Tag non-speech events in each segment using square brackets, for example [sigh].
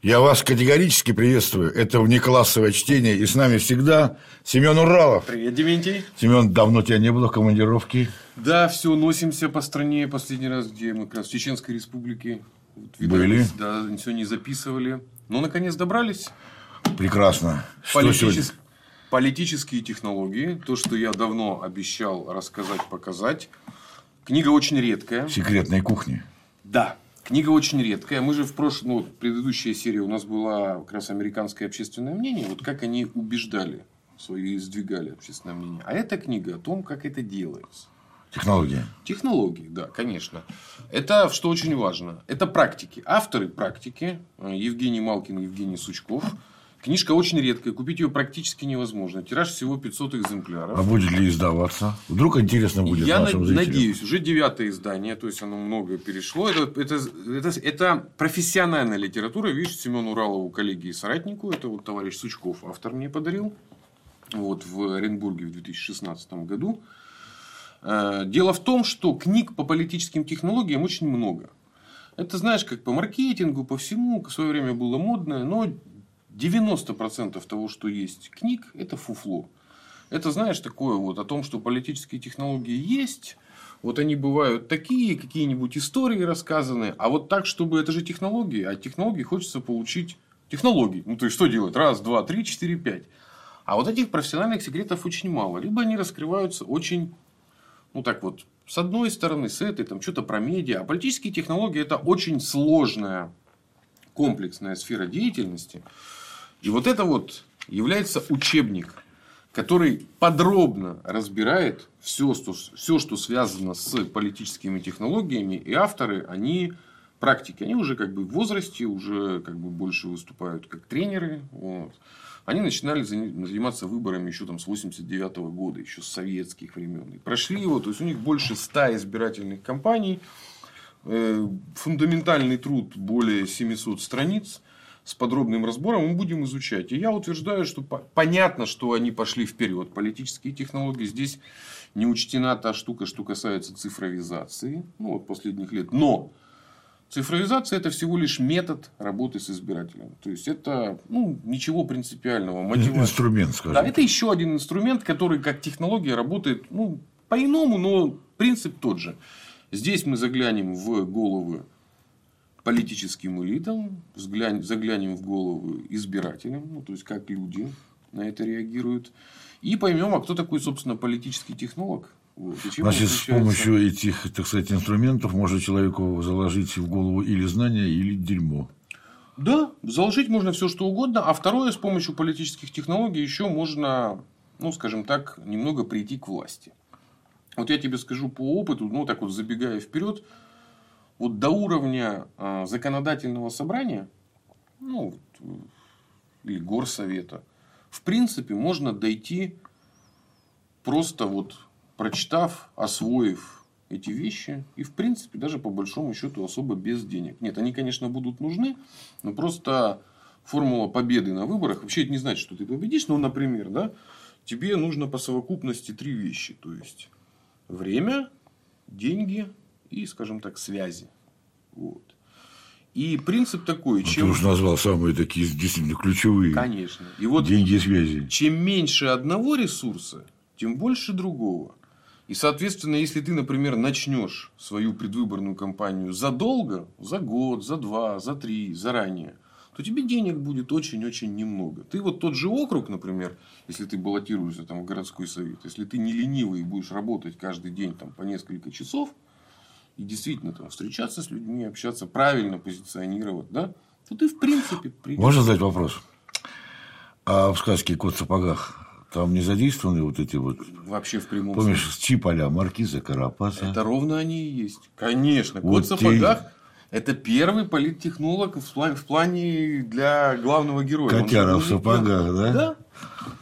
Я вас категорически приветствую. Это внеклассовое чтение. И с нами всегда Семен Уралов. Привет, Дементий. Семен, давно тебя не было в командировке. Да, все, носимся по стране. Последний раз, где мы как раз в Чеченской Республике. Вот, Были. Да, все не записывали. Но, наконец, добрались. Прекрасно. Что Политичес- сегодня? Политические технологии. То, что я давно обещал рассказать, показать. Книга очень редкая. Секретной кухни. Да. Книга очень редкая. Мы же в прошлом, ну, предыдущая серия у нас была как раз американское общественное мнение. Вот как они убеждали свои сдвигали общественное мнение. А эта книга о том, как это делается. Технология. Технологии, да, конечно. Это что очень важно. Это практики. Авторы практики. э, Евгений Малкин Евгений Сучков. Книжка очень редкая. Купить ее практически невозможно. Тираж всего 500 экземпляров. А будет ли издаваться? Вдруг интересно будет Я нашим на- зрителям. надеюсь, уже девятое издание, то есть оно много перешло. Это, это, это, это профессиональная литература. Видишь, Семену Уралову, коллеге и соратнику, это вот товарищ Сучков, автор мне подарил. Вот в Оренбурге в 2016 году. Э, Дело в том, что книг по политическим технологиям очень много. Это, знаешь, как по маркетингу, по всему, в свое время было модно, но 90% того, что есть книг, это фуфло. Это, знаешь, такое вот о том, что политические технологии есть, вот они бывают такие, какие-нибудь истории рассказаны, а вот так, чтобы это же технологии, а технологии хочется получить технологии. Ну, то есть, что делать? Раз, два, три, четыре, пять. А вот этих профессиональных секретов очень мало. Либо они раскрываются очень, ну так вот, с одной стороны, с этой, там что-то про медиа. А политические технологии это очень сложная, комплексная сфера деятельности. И вот это вот является учебник, который подробно разбирает все, что, все, что связано с политическими технологиями. И авторы, они практики, они уже как бы в возрасте, уже как бы больше выступают как тренеры. Вот. Они начинали зани- заниматься выборами еще там с 89 года, еще с советских времен. И прошли его, то есть у них больше 100 избирательных кампаний, Э, фундаментальный труд более 700 страниц с подробным разбором мы будем изучать. И я утверждаю, что по- понятно, что они пошли вперед. Политические технологии здесь не учтена та штука, что касается цифровизации ну, вот последних лет. Но цифровизация это всего лишь метод работы с избирателем. То есть это ну, ничего принципиального. Мотивация. Инструмент, скажем. Да, это еще один инструмент, который как технология работает ну, по-иному, но принцип тот же. Здесь мы заглянем в головы политическим элитам, взглянь- заглянем в головы избирателям, ну, то есть как люди на это реагируют, и поймем, а кто такой, собственно, политический технолог. Вот, Значит, с помощью этих, так сказать, инструментов можно человеку заложить в голову или знания, или дерьмо. Да, заложить можно все что угодно. А второе, с помощью политических технологий еще можно, ну, скажем так, немного прийти к власти. Вот я тебе скажу по опыту, ну, так вот забегая вперед, вот до уровня а, законодательного собрания, ну, вот, э, или горсовета, в принципе, можно дойти просто вот прочитав, освоив эти вещи, и в принципе даже по большому счету особо без денег. Нет, они, конечно, будут нужны, но просто формула победы на выборах, вообще это не значит, что ты победишь, но, например, да, тебе нужно по совокупности три вещи, то есть время, деньги и, скажем так, связи. Вот. И принцип такой, Ты чем... уж назвал самые такие действительно ключевые. Конечно. И вот Деньги и связи. чем меньше одного ресурса, тем больше другого. И, соответственно, если ты, например, начнешь свою предвыборную кампанию задолго, за год, за два, за три, заранее, то тебе денег будет очень-очень немного. Ты вот тот же округ, например, если ты баллотируешься там в городской совет, если ты не ленивый и будешь работать каждый день там, по несколько часов, и действительно там, встречаться с людьми, общаться, правильно позиционировать, да, то ты в принципе придешь. Можно задать вопрос? А в сказке «Кот в сапогах» там не задействованы вот эти вот... Вообще в прямом Помнишь, Чиполя, Маркиза, Карапаса? Это ровно они и есть. Конечно. Вот Кот в сапогах – это первый политтехнолог в плане, в плане для главного героя. Котяра в сапогах, да? Да.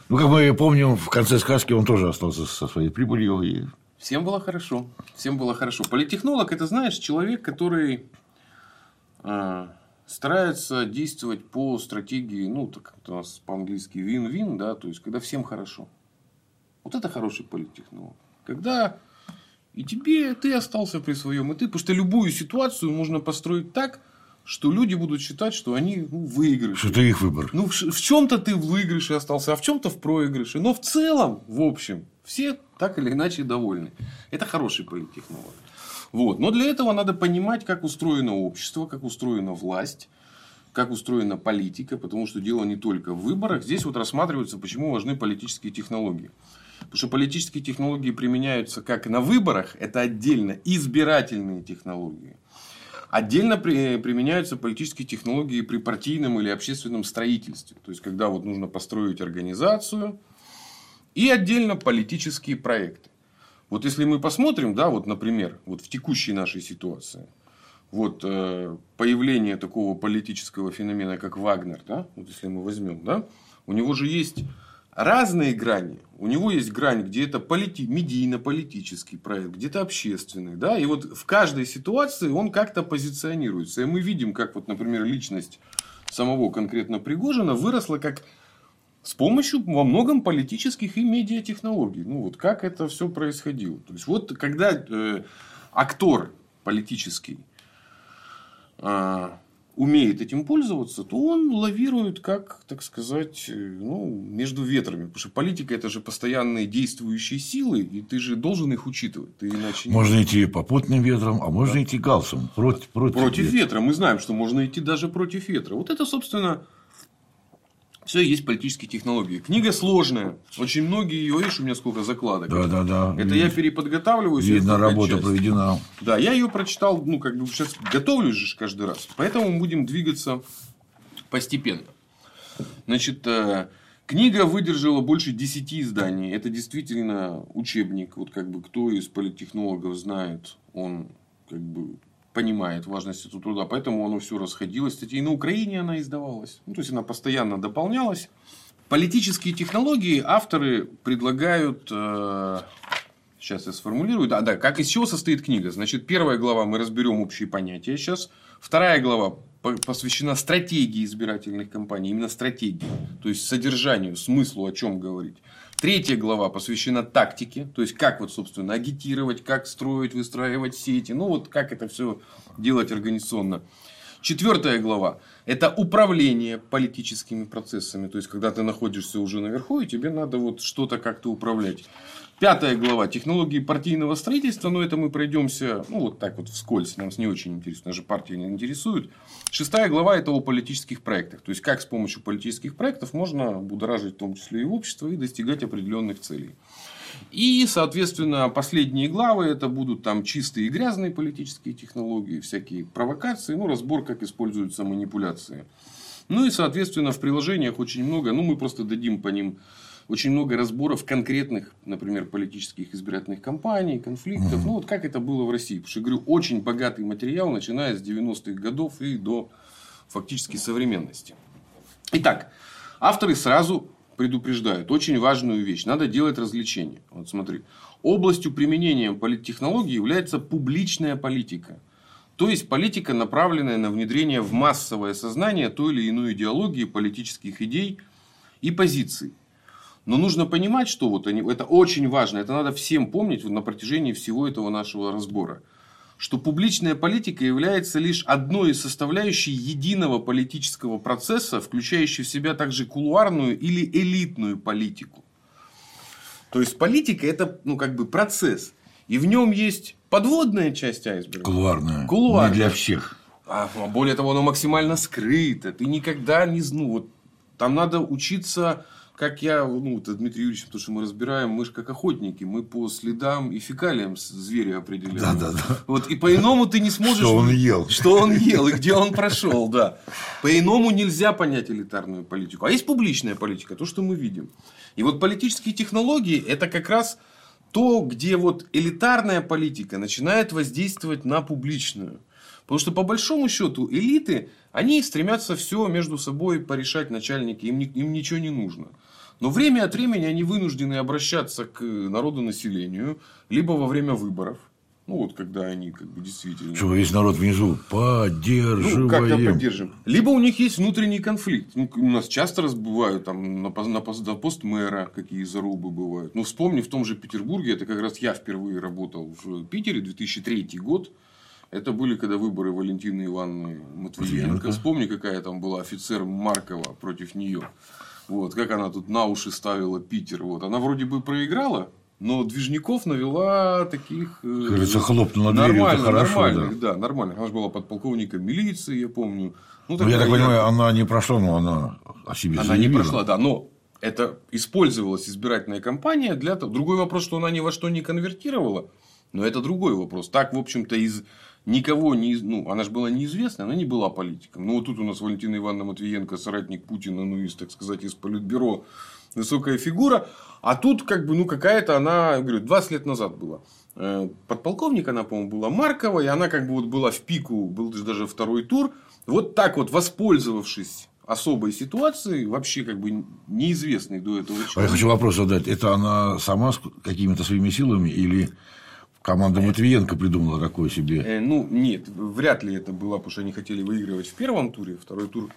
Ну, как мы помним, в конце сказки он тоже остался со своей прибылью. И... Всем было хорошо. Всем было хорошо. Политтехнолог – это, знаешь, человек, который а, старается действовать по стратегии, ну, так у нас по-английски win-win, да, то есть, когда всем хорошо. Вот это хороший политтехнолог. Когда И тебе, ты остался при своем, и ты, потому что любую ситуацию можно построить так, что люди будут считать, что они ну, выигрыши. Что это их выбор. Ну, в, в чем-то ты в выигрыше остался, а в чем-то в проигрыше. Но в целом, в общем, все так или иначе довольны. Это хороший политтехнолог. Вот. Но для этого надо понимать, как устроено общество, как устроена власть, как устроена политика, потому что дело не только в выборах. Здесь вот рассматривается, почему важны политические технологии. Потому что политические технологии применяются как на выборах, это отдельно избирательные технологии. Отдельно при, применяются политические технологии при партийном или общественном строительстве. То есть, когда вот нужно построить организацию. И отдельно политические проекты. Вот если мы посмотрим, да, вот, например, вот в текущей нашей ситуации, вот э, появление такого политического феномена, как Вагнер, да, вот если мы возьмем, да, у него же есть разные грани. У него есть грань, где это полити... медийно-политический проект, где-то общественный. Да? И вот в каждой ситуации он как-то позиционируется. И мы видим, как, вот, например, личность самого конкретно Пригожина выросла как с помощью во многом политических и медиатехнологий. Ну, вот как это все происходило. То есть, вот когда э, актор политический э, умеет этим пользоваться, то он лавирует, как, так сказать, э, ну, между ветрами. Потому что политика это же постоянные действующие силы, и ты же должен их учитывать. Ты иначе можно не... идти попутным ветром, а можно да. идти галсом. Против, против, против ветра. ветра. Мы знаем, что можно идти даже против ветра. Вот это, собственно, все есть политические технологии. Книга сложная. Очень многие ее, видишь, у меня сколько закладок. Да, да, да. Это я переподготавливаюсь. Видно, работа часть. проведена. Да, я ее прочитал, ну, как бы сейчас готовлюсь же каждый раз. Поэтому будем двигаться постепенно. Значит, э, книга выдержала больше 10 изданий. Это действительно учебник. Вот как бы кто из политтехнологов знает, он как бы понимает важность этого труда, поэтому оно все расходилось. Кстати, и на Украине она издавалась. Ну, то есть, она постоянно дополнялась. Политические технологии авторы предлагают... Э, сейчас я сформулирую. Да, да, как из чего состоит книга? Значит, первая глава мы разберем общие понятия сейчас. Вторая глава посвящена стратегии избирательных кампаний, именно стратегии, то есть содержанию, смыслу, о чем говорить. Третья глава посвящена тактике, то есть как вот, собственно, агитировать, как строить, выстраивать сети, ну вот как это все делать организационно. Четвертая глава – это управление политическими процессами, то есть когда ты находишься уже наверху и тебе надо вот что-то как-то управлять. Пятая глава – технологии партийного строительства, но это мы пройдемся, ну, вот так вот вскользь, нам не очень интересно, нас же партии не интересуют. Шестая глава – это о политических проектах, то есть, как с помощью политических проектов можно будоражить в том числе и общество и достигать определенных целей. И, соответственно, последние главы это будут там чистые и грязные политические технологии, всякие провокации, ну, разбор, как используются манипуляции. Ну и, соответственно, в приложениях очень много, ну, мы просто дадим по ним очень много разборов конкретных, например, политических избирательных кампаний, конфликтов. Mm-hmm. Ну, вот как это было в России. Потому что, говорю, очень богатый материал, начиная с 90-х годов и до фактически современности. Итак, авторы сразу предупреждают очень важную вещь. Надо делать развлечения. Вот смотри. Областью применения политтехнологий является публичная политика. То есть политика, направленная на внедрение в массовое сознание той или иной идеологии, политических идей и позиций. Но нужно понимать, что вот они, это очень важно, это надо всем помнить на протяжении всего этого нашего разбора. Что публичная политика является лишь одной из составляющих единого политического процесса, включающей в себя также кулуарную или элитную политику. То есть политика это ну, как бы процесс. И в нем есть подводная часть айсберга. Кулуарная. Кулуарная. Не для всех. А, более того, оно максимально скрыто. Ты никогда не... Ну, вот, там надо учиться как я, ну, вот Дмитрий Юрьевич, потому что мы разбираем, мы же как охотники, мы по следам и фекалиям зверя определяем. Да, да, да. Вот, и по-иному ты не сможешь... Что он ел. Что он ел и где он прошел, да. По-иному нельзя понять элитарную политику. А есть публичная политика, то, что мы видим. И вот политические технологии, это как раз то, где вот элитарная политика начинает воздействовать на публичную. Потому что по большому счету элиты, они стремятся все между собой порешать начальники, им, им ничего не нужно. Но время от времени они вынуждены обращаться к народу населению, либо во время выборов. Ну, вот когда они как бы действительно... Что весь народ внизу поддерживаем. Ну, как-то поддержим. Либо у них есть внутренний конфликт. Ну, у нас часто раз бывают там на, на, пост, на пост мэра какие зарубы бывают. Ну, вспомни, в том же Петербурге, это как раз я впервые работал в Питере, 2003 год. Это были, когда выборы Валентины Ивановны Матвиенко. Вспомни, какая там была офицер Маркова против нее. Вот, как она тут на уши ставила Питер. Вот. Она вроде бы проиграла, но Движников навела таких... Э, Кажется, хлопнула дверью, это хорошо. Нормальных, да. да, нормально. Она же была подполковником милиции, я помню. Ну, ну я так понимаю, она не прошла, но она о себе Она заявила. не прошла, да, но это использовалась избирательная кампания для того. Другой вопрос, что она ни во что не конвертировала, но это другой вопрос. Так, в общем-то, из никого не... Ну, она же была неизвестна, она не была политиком. Ну, вот тут у нас Валентина Ивановна Матвиенко, соратник Путина, ну, из, так сказать, из Политбюро, высокая фигура. А тут, как бы, ну, какая-то она, говорю, 20 лет назад была. Э, подполковник она, по-моему, была Маркова, и она как бы вот была в пику, был даже второй тур. Вот так вот, воспользовавшись особой ситуации, вообще как бы неизвестной до этого человека. А я хочу вопрос задать. Это она сама с какими-то своими силами или Команда Матвиенко придумала такое себе. Э, ну, нет, вряд ли это было, потому что они хотели выигрывать в первом туре. Второй тур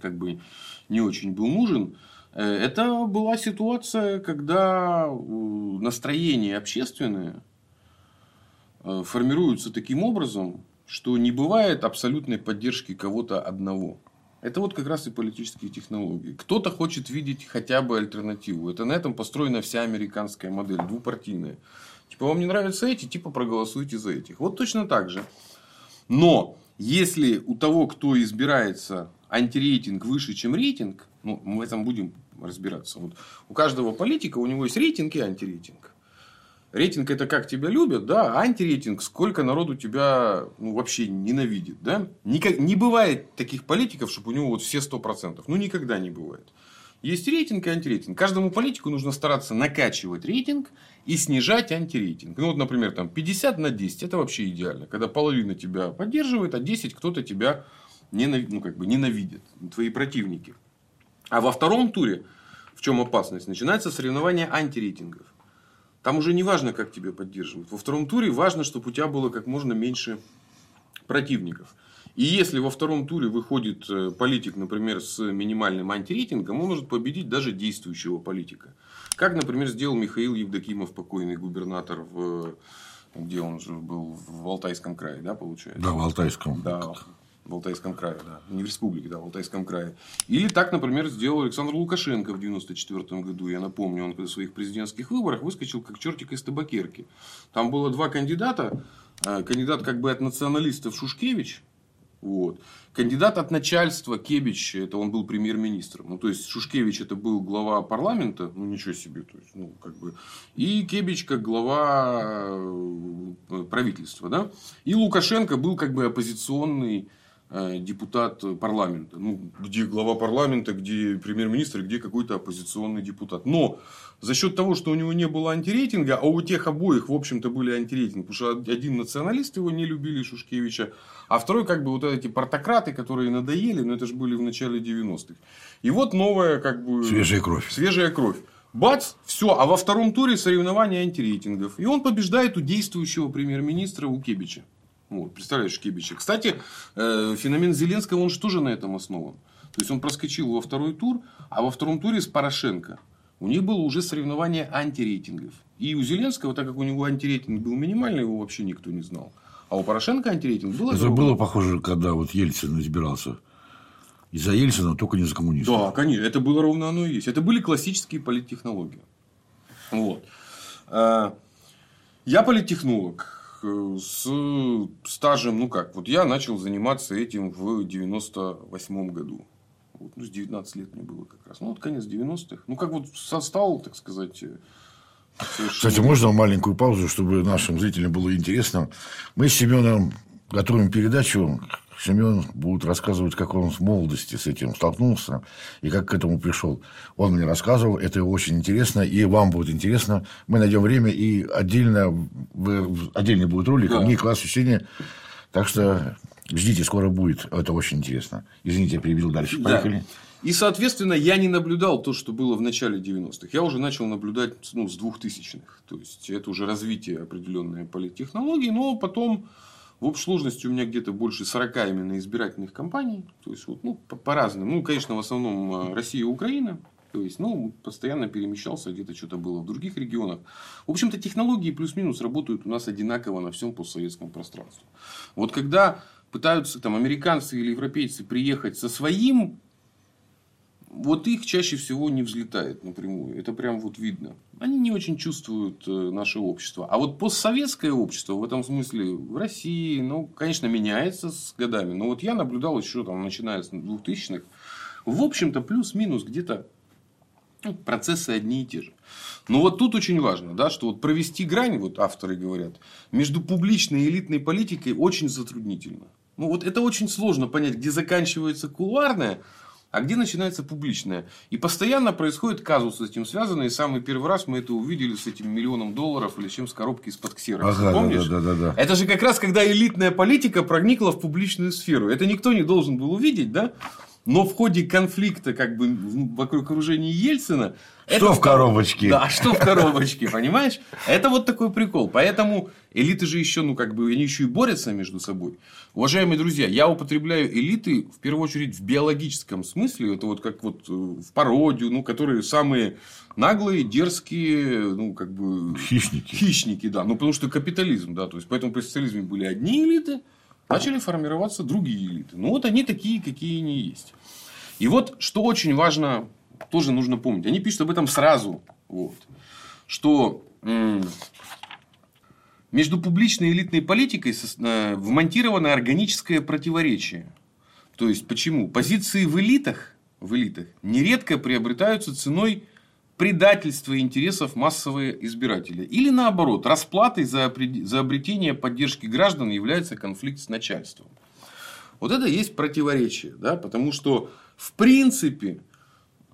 как бы не очень был нужен. Э, это была ситуация, когда настроение общественное э, формируется таким образом, что не бывает абсолютной поддержки кого-то одного. Это вот как раз и политические технологии. Кто-то хочет видеть хотя бы альтернативу. Это на этом построена вся американская модель, двупартийная. Типа, вам не нравятся эти, типа, проголосуйте за этих. Вот точно так же. Но, если у того, кто избирается, антирейтинг выше, чем рейтинг, ну, мы в этом будем разбираться. Вот у каждого политика у него есть рейтинг и антирейтинг. Рейтинг это как тебя любят, да, а антирейтинг сколько народу тебя ну, вообще ненавидит, да. Никак, не бывает таких политиков, чтобы у него вот все сто процентов. Ну, никогда не бывает. Есть рейтинг и антирейтинг. Каждому политику нужно стараться накачивать рейтинг и снижать антирейтинг. Ну, вот, например, там 50 на 10 это вообще идеально. Когда половина тебя поддерживает, а 10 кто-то тебя ненавидит, ну, как бы ненавидит, твои противники. А во втором туре, в чем опасность, начинается соревнование антирейтингов. Там уже не важно, как тебя поддерживают. Во втором туре важно, чтобы у тебя было как можно меньше противников. И если во втором туре выходит э, политик, например, с минимальным антирейтингом, он может победить даже действующего политика. Как, например, сделал Михаил Евдокимов, покойный губернатор в где он же был в Алтайском крае, да, получается? Да, в Алтайском. Да, в Алтайском крае, да. Не в республике, да, в Алтайском крае. Или так, например, сделал Александр Лукашенко в 1994 году. Я напомню, он на своих президентских выборах выскочил как чертик из табакерки. Там было два кандидата. Э, кандидат как бы от националистов Шушкевич, вот. Кандидат от начальства Кебич, это он был премьер-министром. Ну, то есть, Шушкевич это был глава парламента, ну, ничего себе. То есть, ну, как бы. И Кебич как глава э, правительства. Да? И Лукашенко был как бы оппозиционный Э, депутат парламента. Ну, где глава парламента, где премьер-министр, где какой-то оппозиционный депутат. Но за счет того, что у него не было антирейтинга, а у тех обоих, в общем-то, были антирейтинги, потому что один националист его не любили, Шушкевича, а второй, как бы, вот эти портократы, которые надоели, но это же были в начале 90-х. И вот новая, как бы... Свежая кровь. Свежая кровь. Бац, все, а во втором туре соревнования антирейтингов. И он побеждает у действующего премьер-министра Укебича. Вот, представляешь, Кибича. Кстати, э, феномен Зеленского, он же тоже на этом основан. То есть, он проскочил во второй тур, а во втором туре с Порошенко у них было уже соревнование антирейтингов. И у Зеленского, так как у него антирейтинг был минимальный, его вообще никто не знал. А у Порошенко антирейтинг был Это было похоже, когда вот Ельцин избирался. И за Ельцина, только не за коммунистов. Да, конечно. Это было ровно оно и есть. Это были классические политтехнологии. Вот. Э, я политтехнолог. Э, с стажем, ну как, вот я начал заниматься этим в 98 году. Вот, ну, с 19 лет мне было как раз. Ну, вот конец 90-х. Ну, как вот стал, так сказать, э, Совершенно... Кстати, можно маленькую паузу, чтобы нашим зрителям было интересно. Мы с Семеном готовим передачу Семен будет рассказывать, как он в молодости с этим столкнулся и как к этому пришел. Он мне рассказывал, это очень интересно, и вам будет интересно. Мы найдем время, и отдельно, отдельный будет ролик, да. класс чтения. Так что Ждите, скоро будет. Это очень интересно. Извините, я перебил дальше. Поехали. Да. И, соответственно, я не наблюдал то, что было в начале 90-х. Я уже начал наблюдать ну, с 2000-х. То есть, это уже развитие определенной политтехнологии. Но потом, в общей сложности, у меня где-то больше 40 именно избирательных кампаний. То есть, вот, ну, по-разному. Ну, конечно, в основном э, Россия и Украина. То есть, ну, постоянно перемещался, где-то что-то было в других регионах. В общем-то, технологии плюс-минус работают у нас одинаково на всем постсоветском пространстве. Вот когда пытаются там американцы или европейцы приехать со своим вот их чаще всего не взлетает напрямую. Это прям вот видно. Они не очень чувствуют э, наше общество. А вот постсоветское общество в этом смысле в России, ну, конечно, меняется с годами. Но вот я наблюдал еще там, начиная с 2000-х, в общем-то, плюс-минус где-то ну, процессы одни и те же. Но вот тут очень важно, да, что вот провести грань, вот авторы говорят, между публичной и элитной политикой очень затруднительно. Ну, вот это очень сложно понять, где заканчивается кулуарное, а где начинается публичное. И постоянно происходит казус с этим связанный. И самый первый раз мы это увидели с этим миллионом долларов или чем с коробки из-под ксерокса. Ага, Помнишь? Да, да, да, да. Это же как раз когда элитная политика проникла в публичную сферу. Это никто не должен был увидеть, да? Но в ходе конфликта как бы вокруг окружения Ельцина... Что это... в коробочке? Да, что в коробочке, понимаешь? Это вот такой прикол. Поэтому элиты же еще, ну, как бы, они еще и борются между собой. Уважаемые друзья, я употребляю элиты, в первую очередь, в биологическом смысле. Это вот как вот э, в пародию, ну, которые самые наглые, дерзкие, ну, как бы... Хищники. Хищники, да. Ну, потому что капитализм, да. То есть, поэтому при социализме были одни элиты, начали формироваться другие элиты. Ну, вот они такие, какие они есть. И вот, что очень важно, тоже нужно помнить. Они пишут об этом сразу. Вот, что между публичной и элитной политикой э, вмонтировано органическое противоречие. То есть, почему? Позиции в элитах, в элитах нередко приобретаются ценой предательства интересов массового избирателя. Или наоборот, расплатой за, за обретение поддержки граждан является конфликт с начальством. Вот это есть противоречие. Да? Потому что, в принципе,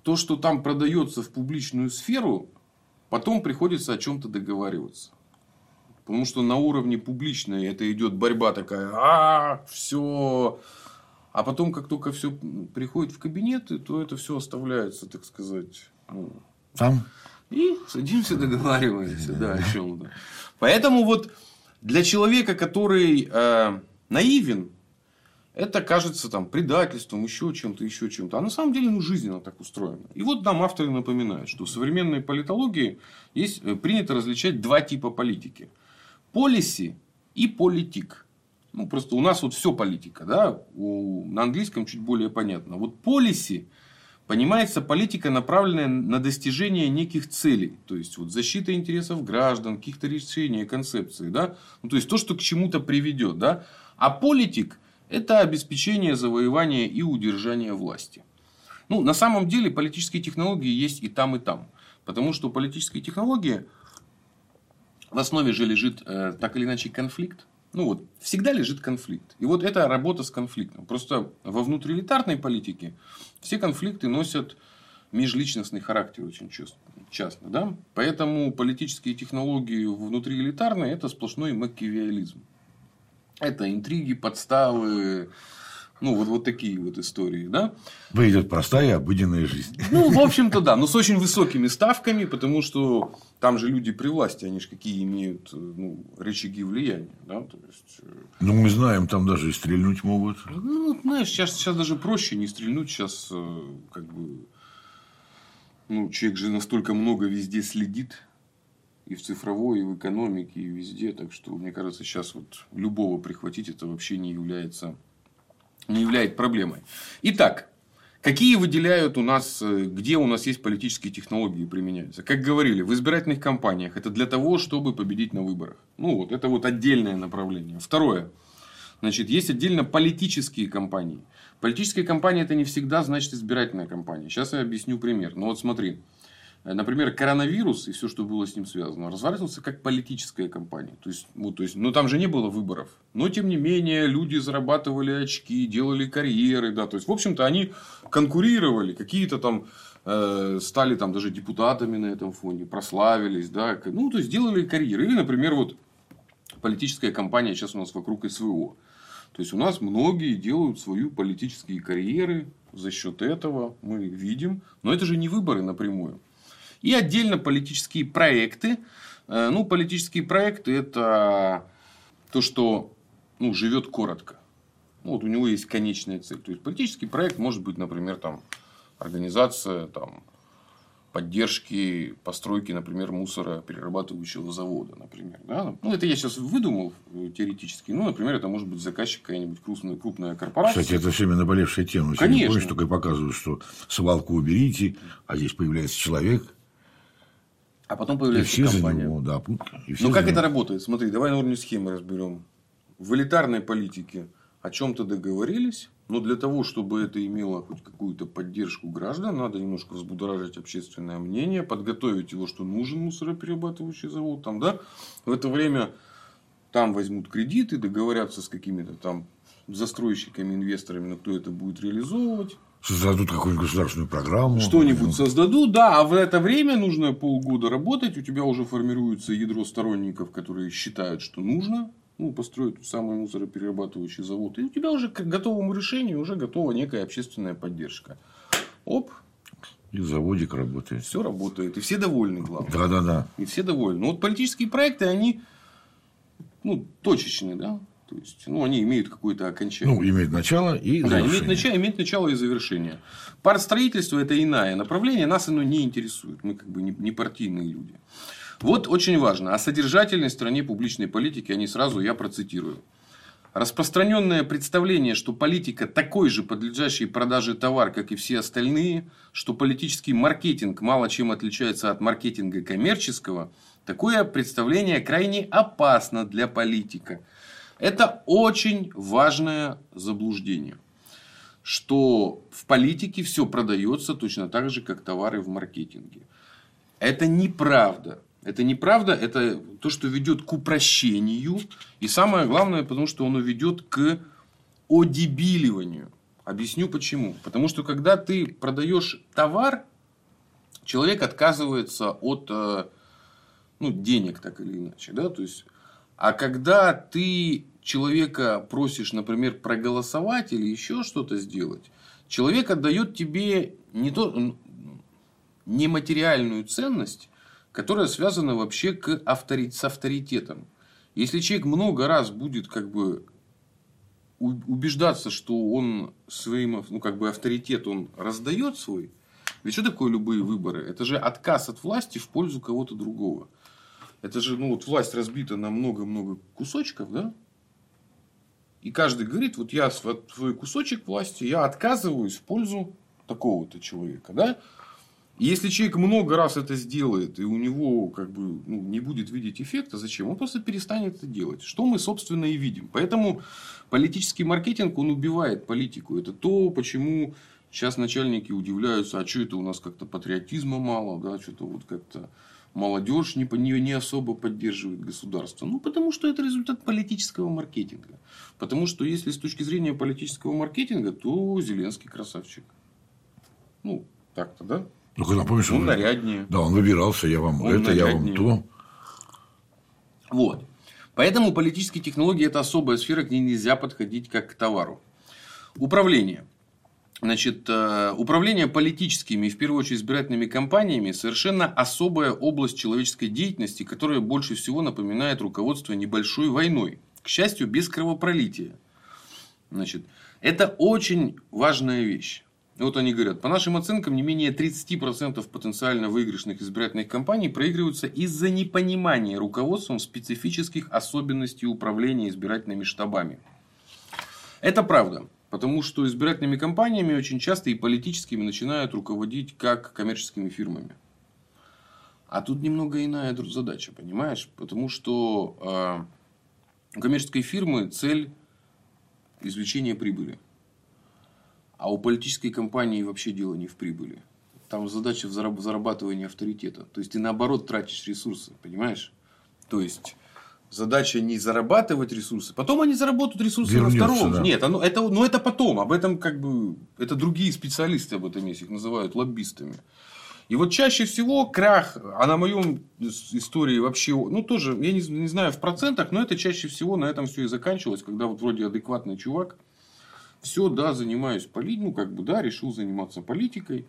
то, что там продается в публичную сферу, потом приходится о чем-то договариваться. Потому что на уровне публичной это идет борьба такая, а, все. А потом, как только все приходит в кабинеты, то это все оставляется, так сказать, ну, там? И садимся, договариваемся, да, о чем-то. Поэтому вот для человека, который э, наивен, это кажется там предательством, еще чем-то, еще чем-то. А на самом деле, ну, жизненно так устроено. И вот нам авторы напоминают, что в современной политологии есть, э, принято различать два типа политики. Полиси и политик. Ну, просто у нас вот все политика, да, у, на английском чуть более понятно. Вот полиси понимается политика, направленная на достижение неких целей. То есть, вот защита интересов граждан, каких-то решений, концепций. Да? Ну, то есть, то, что к чему-то приведет. Да? А политик – это обеспечение завоевания и удержания власти. Ну, на самом деле, политические технологии есть и там, и там. Потому что политические технологии в основе же лежит э, так или иначе конфликт. Ну вот, всегда лежит конфликт. И вот это работа с конфликтом. Просто во внутриэлитарной политике все конфликты носят межличностный характер очень часто. Да? Поэтому политические технологии внутриэлитарные – это сплошной макиавиализм. Это интриги, подставы, ну, вот, вот такие вот истории, да? Выйдет простая обыденная жизнь. Ну, в общем-то, да. Но с очень высокими ставками, потому что там же люди при власти, они же какие имеют ну, рычаги влияния. Да? То есть... Э, ну, мы знаем, там даже и стрельнуть могут. Ну, знаешь, сейчас, сейчас даже проще не стрельнуть. Сейчас э, как бы ну, человек же настолько много везде следит. И в цифровой, и в экономике, и везде. Так что, мне кажется, сейчас вот любого прихватить это вообще не является не является проблемой. Итак, какие выделяют у нас, э, где у нас есть политические технологии применяются? Как говорили, в избирательных кампаниях это для того, чтобы победить на выборах. Ну, вот это вот отдельное направление. Второе. Значит, есть отдельно политические кампании. Политическая кампания это не всегда значит избирательная кампания. Сейчас я объясню пример. Ну вот смотри. Э, например, коронавирус и все, что было с ним связано, разворачивался как политическая кампания. То есть, ну, то есть, ну, там же не было выборов. Но, тем не менее, люди зарабатывали очки, делали карьеры. Да, то есть, в общем-то, они конкурировали. Какие-то там э, стали там даже депутатами на этом фоне, прославились. Да, ну, то есть, делали карьеры. Или, например, вот политическая кампания сейчас у нас вокруг СВО. То есть у нас многие делают свою политические карьеры за счет этого, мы видим. Но это же не выборы напрямую. И отдельно политические проекты. Э, ну, политические проекты это то, что ну, живет коротко. Ну, вот у него есть конечная цель. То есть политический проект может быть, например, там, организация там, поддержки постройки, например, мусороперерабатывающего завода, например. Да? Ну, это я сейчас выдумал э, теоретически. Ну, например, это может быть заказчик какая-нибудь крупная, крупная корпорация. Кстати, это все время наболевшая тема. Конечно. Помнишь, только показывают, что свалку уберите, а здесь появляется человек. А потом И появляется все за компания. него, да. и все Ну, как него. это работает? Смотри, давай на уровне схемы разберем. В элитарной политике о чем-то договорились, но для того, чтобы это имело хоть какую-то поддержку граждан, надо немножко взбудоражить общественное мнение, подготовить его, что нужен мусороперерабатывающий завод. Там, да? В это время там возьмут кредиты, договорятся с какими-то там застройщиками, инвесторами, на кто это будет реализовывать. Создадут какую-нибудь государственную программу. Что-нибудь создадут, да, а в это время нужно полгода работать, у тебя уже формируется ядро сторонников, которые считают, что нужно ну, построить самый мусороперерабатывающий завод. И у тебя уже к готовому решению уже готова некая общественная поддержка. Оп, И заводик работает. все работает. И все довольны, главное. Да-да-да. И все довольны. Ну, вот политические проекты, они ну, точечные, да. То есть, ну, они имеют какое-то окончание. Ну, имеет начало и Да, завершение. имеет начало, имеет начало и завершение. Партстроительство – это иное направление, нас оно не интересует. Мы как бы не, не партийные люди. Вот очень важно. О содержательной стороне публичной политики, они сразу я процитирую. Распространенное представление, что политика такой же подлежащий продаже товар, как и все остальные, что политический маркетинг мало чем отличается от маркетинга коммерческого, такое представление крайне опасно для политика. Это очень важное заблуждение, что в политике все продается точно так же, как товары в маркетинге. Это неправда. Это неправда, это то, что ведет к упрощению. И самое главное, потому что оно ведет к одебиливанию. Объясню почему. Потому что когда ты продаешь товар, человек отказывается от э, ну, денег, так или иначе. Да? То есть, а когда ты человека просишь, например, проголосовать или еще что-то сделать, человек отдает тебе не то, нематериальную ценность, которая связана вообще к автори... с авторитетом. Если человек много раз будет как бы убеждаться, что он своим ну, как бы авторитет он раздает свой, ведь что такое любые выборы? Это же отказ от власти в пользу кого-то другого. Это же, ну, вот власть разбита на много-много кусочков, да? И каждый говорит, вот я св- свой кусочек власти, я отказываюсь в пользу такого-то человека, да? И если человек много раз это сделает, и у него как бы ну, не будет видеть эффекта, зачем? Он просто перестанет это делать. Что мы, собственно, и видим. Поэтому политический маркетинг, он убивает политику. Это то, почему сейчас начальники удивляются, а что это у нас как-то патриотизма мало, да, что-то вот как-то молодежь не, не, не особо поддерживает государство. Ну, потому что это результат политического маркетинга. Потому что если с точки зрения политического маркетинга, то Зеленский красавчик. Ну, так-то, да? Ну, когда помнишь, Он он, наряднее. да, он выбирался, я вам Он это, я вам наряднее. то. Вот. Поэтому политические технологии – это особая сфера, к ней нельзя подходить как к товару. Управление. Значит, э, управление политическими и, в первую очередь, избирательными кампаниями – совершенно особая область человеческой деятельности, которая больше всего напоминает руководство небольшой войной. К счастью, без кровопролития. Значит, это очень важная вещь. Вот они говорят, по нашим оценкам, не менее 30% потенциально выигрышных избирательных кампаний проигрываются из-за непонимания руководством специфических особенностей управления избирательными штабами. Это правда. Потому что избирательными кампаниями очень часто и политическими начинают руководить как коммерческими фирмами. А тут немного иная задача, понимаешь? Потому что э, у коммерческой фирмы цель извлечение прибыли. А у политической компании вообще дело не в прибыли. Там задача в зараб- зарабатывании авторитета. То есть ты наоборот тратишь ресурсы, понимаешь? То есть задача не зарабатывать ресурсы, потом они заработают ресурсы Вернется, на втором. да. Нет, оно, это, но это потом. Об этом как бы это другие специалисты об этом есть, их называют лоббистами. И вот чаще всего крах, а на моем истории вообще, ну тоже, я не, не знаю в процентах, но это чаще всего на этом все и заканчивалось, когда вот вроде адекватный чувак, все, да, занимаюсь политикой, ну как бы, да, решил заниматься политикой,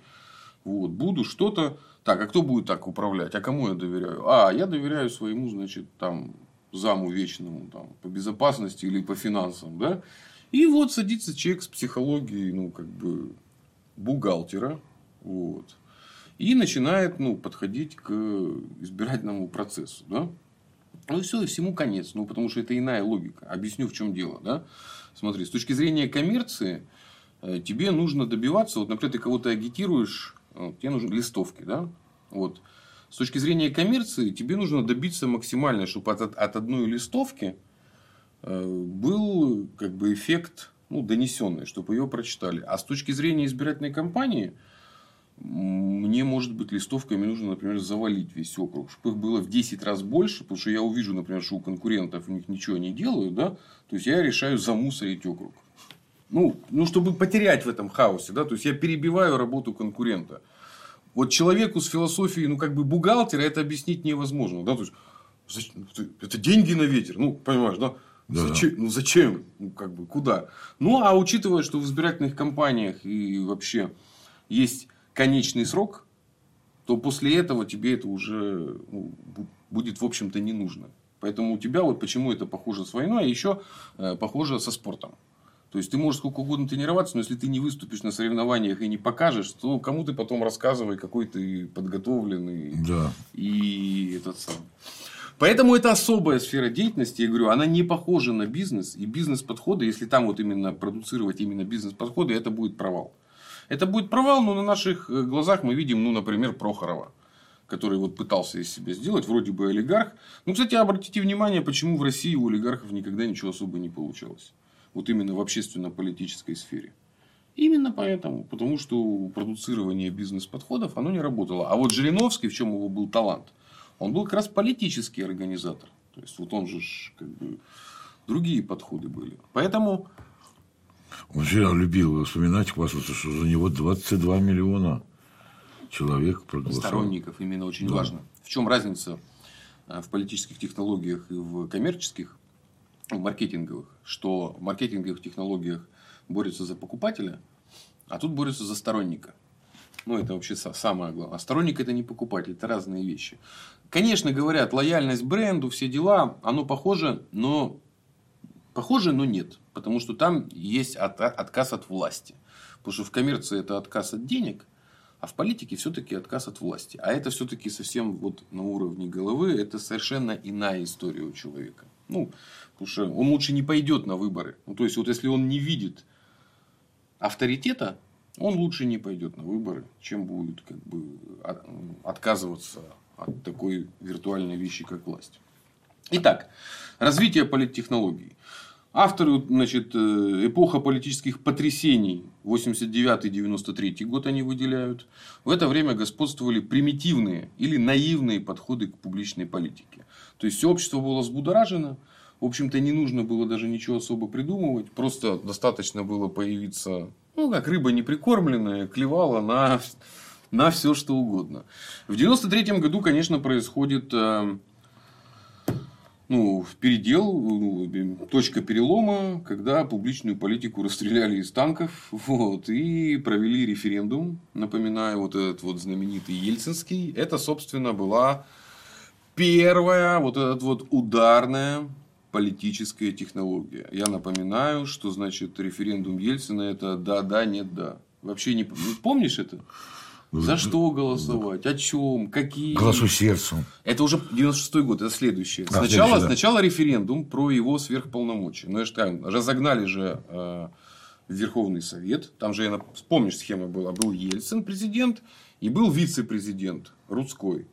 вот, буду что-то, так, а кто будет так управлять, а кому я доверяю? А, я доверяю своему, значит, там, заму вечному, там, по безопасности или по финансам, да, и вот садится человек с психологией, ну, как бы, бухгалтера, вот, и начинает ну, подходить к избирательному процессу. Да? Ну и все, и всему конец. Ну, потому что это иная логика. Объясню, в чем дело. Да? Смотри, с точки зрения коммерции, э, тебе нужно добиваться, вот, например, ты кого-то агитируешь, вот, тебе нужны листовки, да? Вот. С точки зрения коммерции, тебе нужно добиться максимально, чтобы от, от одной листовки э, был как бы эффект ну, донесенный, чтобы ее прочитали. А с точки зрения избирательной кампании, мне, может быть, листовками нужно, например, завалить весь округ, чтобы их было в 10 раз больше, потому что я увижу, например, что у конкурентов у них ничего не делают, да, то есть я решаю замусорить округ. Ну, ну, чтобы потерять в этом хаосе, да, то есть я перебиваю работу конкурента. Вот человеку с философией, ну, как бы бухгалтера это объяснить невозможно, да, то есть это деньги на ветер, ну, понимаешь, да, да. Зачем? Ну, зачем? Ну, как бы, куда? Ну, а учитывая, что в избирательных кампаниях и вообще есть конечный срок, то после этого тебе это уже ну, будет, в общем-то, не нужно. Поэтому у тебя вот почему это похоже с войной, а еще э, похоже со спортом. То есть ты можешь сколько угодно тренироваться, но если ты не выступишь на соревнованиях и не покажешь, то кому ты потом рассказывай, какой ты подготовленный да. и этот сам. Поэтому это особая сфера деятельности, я говорю, она не похожа на бизнес и бизнес-подходы, если там вот именно продуцировать именно бизнес-подходы, это будет провал. Это будет провал, но на наших э, глазах мы видим, ну, например, Прохорова который вот пытался из себя сделать, вроде бы олигарх. Ну, кстати, обратите внимание, почему в России у олигархов никогда ничего особо не получалось. Вот именно в общественно-политической сфере. Именно поэтому. Потому что продуцирование бизнес-подходов, оно не работало. А вот Жириновский, в чем его был талант, он был как раз политический организатор. То есть, вот он же как бы другие подходы были. Поэтому он всегда любил вспоминать хвастаться, что за него 22 миллиона человек проголосовал. Сторонников, именно очень да. важно. В чем разница э, в политических технологиях и в коммерческих, маркетинговых? Что в маркетинговых технологиях борются за покупателя, а тут борются за сторонника. Ну, это вообще самое главное. А сторонник это не покупатель, это разные вещи. Конечно, говорят, лояльность бренду, все дела, оно похоже, но Похоже, но нет. Потому что там есть от, отказ от власти. Потому что в коммерции это отказ от денег, а в политике все-таки отказ от власти. А это все-таки совсем вот на уровне головы, это совершенно иная история у человека. Ну, потому что он лучше не пойдет на выборы. Ну, то есть, вот если он не видит авторитета, он лучше не пойдет на выборы, чем будет как бы отказываться от такой виртуальной вещи, как власть. Итак, развитие политтехнологий. Авторы, значит, э, эпоха политических потрясений, 89-93 год они выделяют. В это время господствовали примитивные или наивные подходы к публичной политике. То есть, все общество было взбудоражено, в общем-то, не нужно было даже ничего особо придумывать. Просто достаточно было появиться, ну, как рыба неприкормленная, клевала на, на все, что угодно. В 93 году, конечно, происходит э, ну, передел, ну, точка перелома, когда публичную политику расстреляли из танков вот, и провели референдум. Напоминаю, вот этот вот знаменитый Ельцинский. Это, собственно, была первая вот эта вот ударная политическая технология. Я напоминаю, что значит референдум Ельцина это да-да, нет-да. Вообще не помнишь это? За что голосовать? О чем? Какие? Голосуй сердцем. Это уже 96-й год, это следующее. А, сначала, следующий, да. сначала референдум про его сверхполномочия. Ну, я же говорю, разогнали же э, Верховный Совет. Там же, я, помнишь, схема была. Был Ельцин президент и был вице-президент Рудской.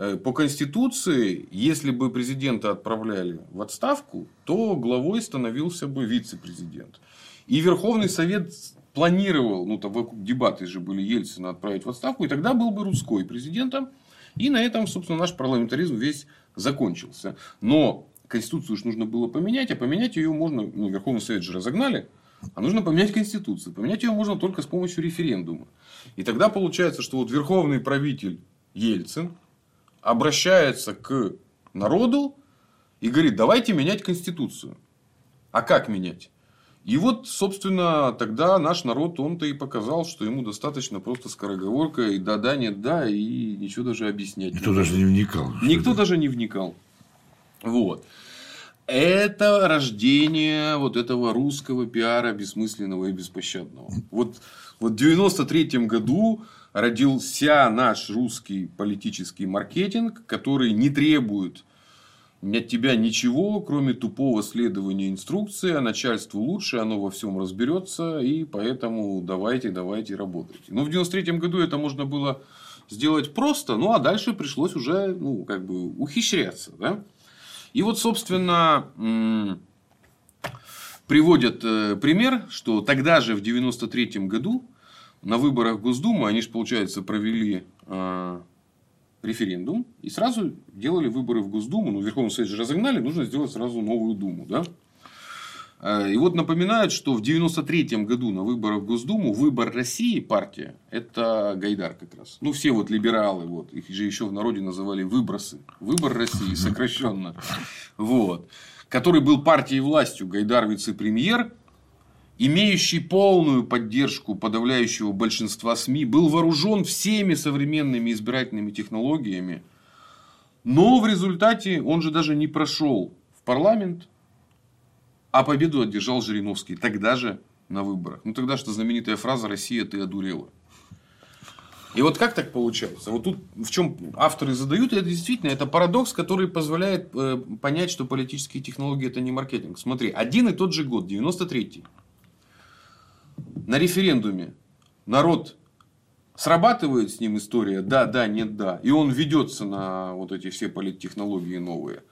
Э, по Конституции, если бы президента отправляли в отставку, то главой становился бы вице-президент. И Верховный Совет планировал, ну там дебаты же были Ельцина отправить в отставку, и тогда был бы русской президентом. И на этом, собственно, наш парламентаризм весь закончился. Но Конституцию же нужно было поменять, а поменять ее можно, ну, Верховный Совет же разогнали, А нужно поменять Конституцию. Поменять ее можно только с помощью референдума. И тогда получается, что вот верховный правитель Ельцин обращается к народу и говорит, давайте менять Конституцию. А как менять? И вот, собственно, тогда наш народ, он-то и показал, что ему достаточно просто скороговорка и да-да, нет, да, и ничего даже объяснять. Никто даже не вникал. Никто даже не вникал. Вот. Это рождение вот этого русского пиара бессмысленного и беспощадного. Вот, вот в 93 году родился наш русский политический маркетинг, который не требует от тебя ничего, кроме тупого следования инструкции, а начальству лучше, оно во всем разберется, и поэтому давайте, давайте работайте. Но в 93 году это можно было сделать просто, ну а дальше пришлось уже ну, как бы ухищряться. Да? И вот, собственно, приводят э, пример, что тогда же в 93 году на выборах Госдумы, они же, получается, провели э, референдум и сразу делали выборы в Госдуму. Ну, Верховный Совет же разогнали, нужно сделать сразу новую Думу. Да? Э, и вот напоминают, что в 93 году на выборах в Госдуму выбор России партия это Гайдар как раз. Ну, все вот либералы, вот, их же еще в народе называли выбросы. Выбор России сокращенно. Вот. Который был партией властью, Гайдар вице-премьер, имеющий полную поддержку подавляющего большинства СМИ, был вооружен всеми современными избирательными технологиями, но в результате он же даже не прошел в парламент, а победу одержал Жириновский тогда же на выборах. Ну тогда что знаменитая фраза «Россия, ты одурела». И вот как так получается? Вот тут в чем авторы задают, это действительно это парадокс, который позволяет э, понять, что политические технологии это не маркетинг. Смотри, один и тот же год, 93-й на референдуме народ срабатывает с ним история да, да, нет, да, и он ведется на вот эти все политтехнологии новые.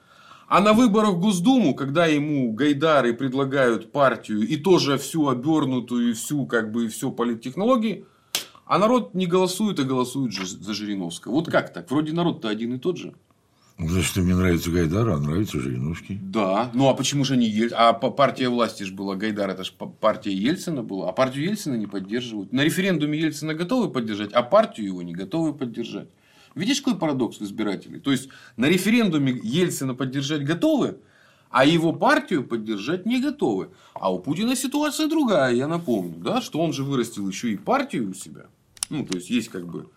А на выборах в Госдуму, когда ему гайдары предлагают партию и тоже всю обернутую, всю как бы и все политтехнологии, а народ не голосует, а голосует за Жириновского. Вот как так? Вроде народ-то один и тот же. Значит, мне нравится Гайдар, а нравится Жириновский. Да. Ну, а почему же не Ельцин? А партия власти же была Гайдар, это же партия Ельцина была. А партию Ельцина не поддерживают. На референдуме Ельцина готовы поддержать, а партию его не готовы поддержать. Видишь, какой парадокс избирателей? То есть, на референдуме Ельцина поддержать готовы, а его партию поддержать не готовы. А у Путина ситуация другая, я напомню, да, что он же вырастил еще и партию у себя. Ну, то есть, есть как бы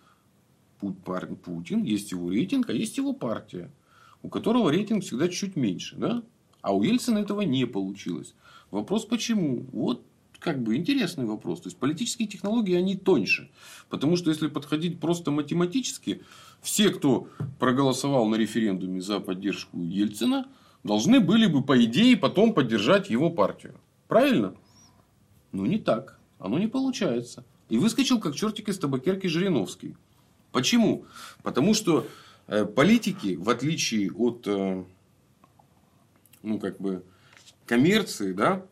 Путин, есть его рейтинг, а есть его партия, у которого рейтинг всегда чуть меньше. Да? А у Ельцина этого не получилось. Вопрос почему? Вот как бы интересный вопрос. То есть политические технологии, они тоньше. Потому что если подходить просто математически, все, кто проголосовал на референдуме за поддержку Ельцина, должны были бы, по идее, потом поддержать его партию. Правильно? Ну, не так. Оно не получается. И выскочил, как чертик из табакерки Жириновский. Почему? Потому что э, политики, в отличие от э, ну, как бы, коммерции, да,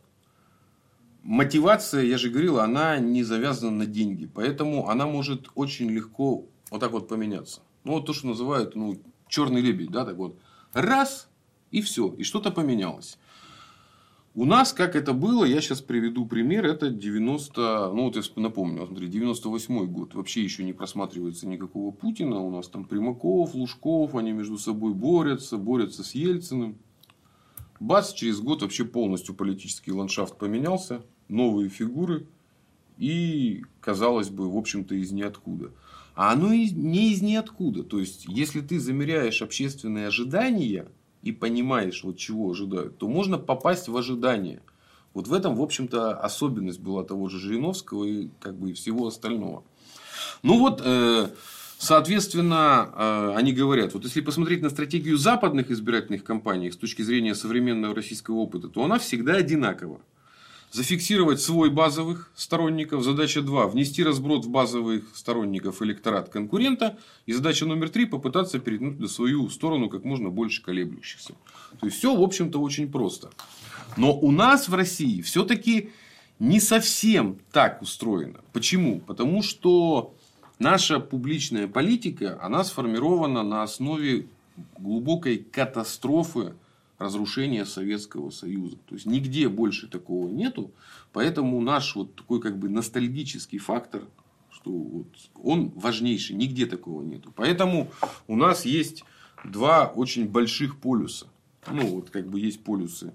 мотивация, я же говорил, она не завязана на деньги. Поэтому она может очень легко вот так вот поменяться. Ну, вот то, что называют ну, черный лебедь, да, так вот. Раз, и все, и что-то поменялось. У нас, как это было, я сейчас приведу пример, это 90, ну вот я напомню, смотри, 98 год, вообще еще не просматривается никакого Путина, у нас там Примаков, Лужков, они между собой борются, борются с Ельциным. Бац, через год вообще полностью политический ландшафт поменялся, новые фигуры, и, казалось бы, в общем-то, из ниоткуда. А оно не из ниоткуда. То есть, если ты замеряешь общественные ожидания, и понимаешь, вот чего ожидают, то можно попасть в ожидание. Вот в этом, в общем-то, особенность была того же Жириновского и как бы и всего остального. Ну вот, э, соответственно, э, они говорят, вот если посмотреть на стратегию западных избирательных кампаний с точки зрения современного российского опыта, то она всегда одинакова зафиксировать свой базовых сторонников. Задача 2. Внести разброд в базовых сторонников электорат конкурента. И задача номер 3. Попытаться перетянуть на свою сторону как можно больше колеблющихся. То есть, все, в общем-то, очень просто. Но у нас в России все-таки не совсем так устроено. Почему? Потому что наша публичная политика, она сформирована на основе глубокой катастрофы разрушения Советского Союза. То есть нигде больше такого нету. Поэтому наш вот такой как бы ностальгический фактор, что вот он важнейший, нигде такого нету. Поэтому у нас есть два очень больших полюса. Ну, вот как бы есть полюсы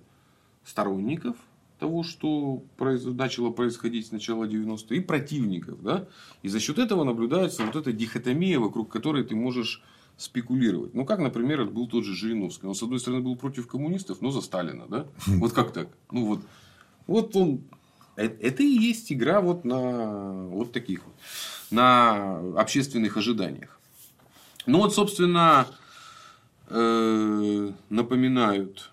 сторонников того, что начало происходить с начала 90-х, и противников. Да? И за счет этого наблюдается вот эта дихотомия, вокруг которой ты можешь спекулировать. Ну, как, например, был тот же Жириновский. Он, с одной стороны, был против коммунистов, но за Сталина. Да? Хм. Вот как так? Ну, вот, вот он... Э, это и есть игра вот на вот таких вот, на общественных ожиданиях. Ну, вот, собственно, э, напоминают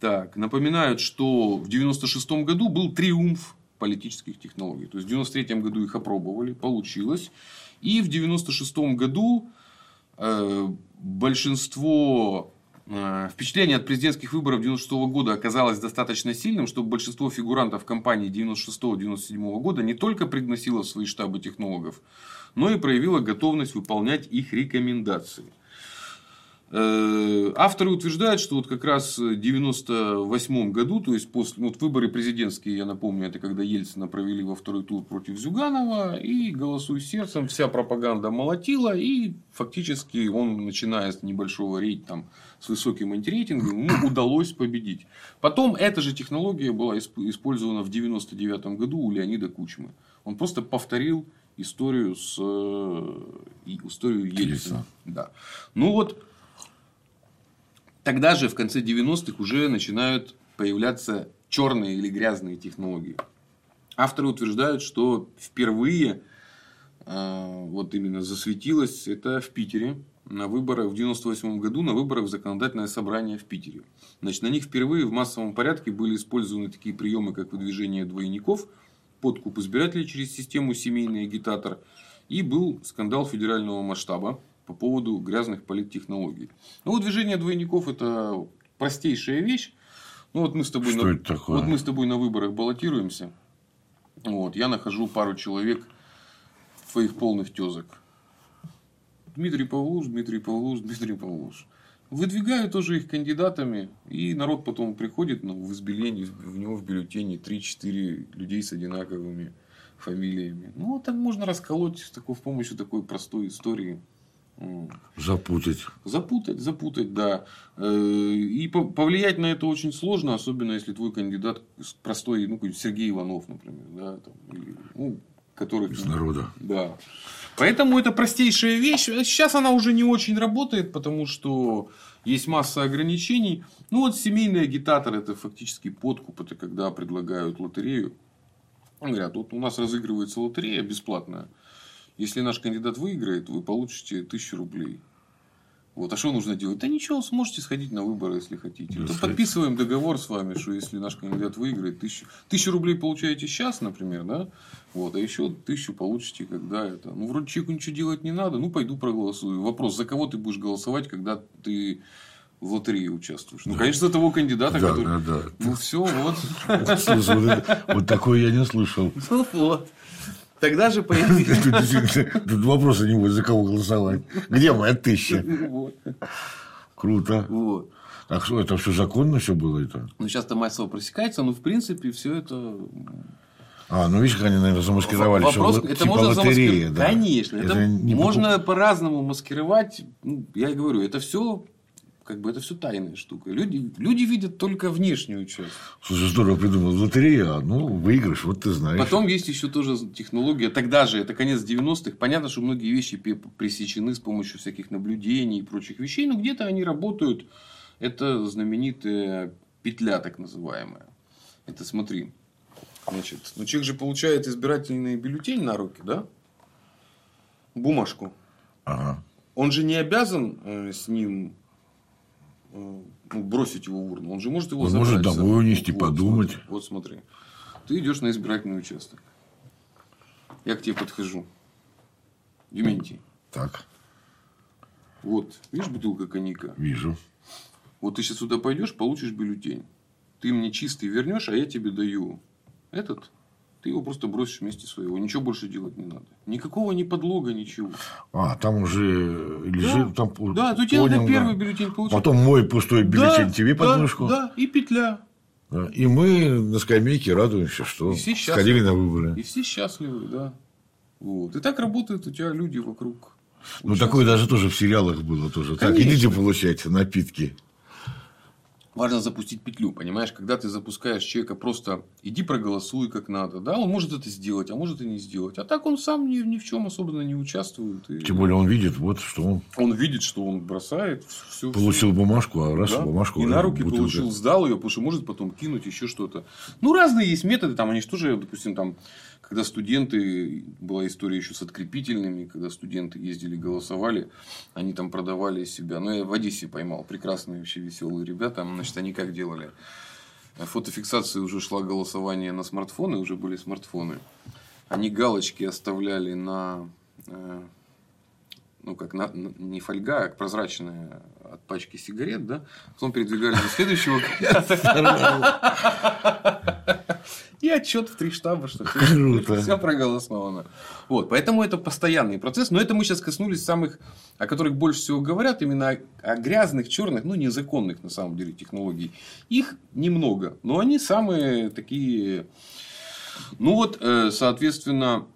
так, напоминают, что в 96 году был триумф политических технологий. То есть, в 93 году их опробовали, получилось. И в 96 году большинство э, впечатление от президентских выборов 96 года оказалось достаточно сильным, чтобы большинство фигурантов кампании 96-97 года не только пригласило в свои штабы технологов, но и проявило готовность выполнять их рекомендации. Э, авторы утверждают, что вот как раз в 1998 году, то есть после вот выборы президентские, я напомню, это когда Ельцина провели во второй тур против Зюганова, и голосуй сердцем, вся пропаганда молотила, и фактически он, начиная с небольшого рейд там, с высоким антирейтингом, ему [coughs] удалось победить. Потом эта же технология была использована в 1999 году у Леонида Кучмы. Он просто повторил историю с э, историю Ельцина. Да. Ну вот Тогда же, в конце 90-х, уже начинают появляться черные или грязные технологии. Авторы утверждают, что впервые э, вот именно засветилось это в Питере на выборах в 98 году на выборах в законодательное собрание в Питере. Значит, на них впервые в массовом порядке были использованы такие приемы, как выдвижение двойников, подкуп избирателей через систему семейный агитатор и был скандал федерального масштаба по поводу грязных политтехнологий. Ну, вот движение двойников – это простейшая вещь. Ну, вот мы с тобой, Что на... это такое? вот мы с тобой на выборах баллотируемся. Вот, я нахожу пару человек, твоих полных тезок. Дмитрий Павлуш, Дмитрий Павлуш, Дмитрий Павлуш. Выдвигаю тоже их кандидатами, и народ потом приходит ну, в избиение, в него в бюллетене 3-4 людей с одинаковыми фамилиями. Ну, так можно расколоть такой, с помощью такой простой истории. Запутать. Запутать, запутать, да. Э, и повлиять на это очень сложно, особенно если твой кандидат простой, ну, Сергей Иванов, например, да, там, или, ну, который... Из народа. Да. Поэтому это простейшая вещь. Сейчас она уже не очень работает, потому что есть масса ограничений. Ну, вот семейный агитатор это фактически подкуп. Это когда предлагают лотерею. Говорят, вот у нас разыгрывается лотерея бесплатная. Если наш кандидат выиграет, вы получите тысячу рублей. Вот. А что нужно делать? Да ничего, сможете сходить на выборы, если хотите. Да, подписываем договор с вами, что если наш кандидат выиграет, тысячу, тысячу рублей получаете сейчас, например, да? Вот, а еще тысячу получите, когда это. Ну, вроде человеку ничего делать не надо, ну, пойду проголосую. Вопрос, за кого ты будешь голосовать, когда ты в лотерее участвуешь. Ну, да. конечно, за того кандидата, да, который. Да, да. Ну, все, вот. Вот такое я не слышал. Ну, вот. Тогда же появились... Тут вопроса не будет, за кого голосовать. Где моя тысяча? Круто. Вот. Так что это все законно все было это? Ну, сейчас-то массово просекается, но в принципе все это а, ну видишь, как они, наверное, замаскировали. Вопрос, что это типа можно лотерея, да. Конечно, это, это можно по-разному маскировать. Ну, я и говорю, это все как бы это все тайная штука. Люди, люди видят только внешнюю часть. Слушай, здорово придумал. Лотерея, ну, выигрыш, вот ты знаешь. Потом есть еще тоже технология. Тогда же, это конец 90-х. Понятно, что многие вещи пресечены с помощью всяких наблюдений и прочих вещей, но где-то они работают. Это знаменитая петля, так называемая. Это смотри. Значит, ну человек же получает избирательный бюллетень на руки, да? Бумажку. Ага. Он же не обязан э, с ним бросить его в урну. Он же может его Он забрать. может домой унести, вот, подумать. Смотри, вот смотри. Ты идешь на избирательный участок. Я к тебе подхожу. Дементий. Так. Вот, видишь бутылка коньяка? Вижу. Вот ты сейчас сюда пойдешь, получишь бюллетень. Ты мне чистый вернешь, а я тебе даю этот ты его просто бросишь вместе своего. Ничего больше делать не надо. Никакого ни подлога, ничего. А, там уже лежит... Да, там, да то тебе надо первый бюллетень получить. Потом мой пустой бюллетень да, тебе да, мышку. Да, и петля. И мы на скамейке радуемся, что сходили на выборы. И все счастливы, да. Вот. И так работают у тебя люди вокруг. Ну, такое даже тоже в сериалах было тоже. Конечно. Так, идите получать напитки важно запустить петлю, понимаешь? Когда ты запускаешь человека просто иди проголосуй как надо, да, он может это сделать, а может и не сделать. А так он сам ни, ни в чем особенно не участвует. И... Тем более он видит, вот что он... Он видит, что он бросает. Все, получил все. бумажку, а раз да? бумажку... И на руки бутылка. получил, сдал ее, потому что может потом кинуть еще что-то. Ну, разные есть методы, там они же тоже, допустим, там когда студенты, была история еще с открепительными, когда студенты ездили, голосовали, они там продавали себя. Ну, я в Одессе поймал прекрасные вообще веселые ребята. Значит, они как делали? Фотофиксация уже шла голосование на смартфоны, уже были смартфоны. Они галочки оставляли на э, ну, как на, не фольга, а прозрачная от пачки сигарет, да? Потом передвигали до следующего и отчет в три штаба, что все проголосовано. Вот, поэтому это постоянный процесс. Но это мы сейчас коснулись самых, о которых больше всего говорят, именно о, грязных, черных, ну, незаконных на самом деле технологий. Их немного, но они самые такие... Ну вот, э, соответственно,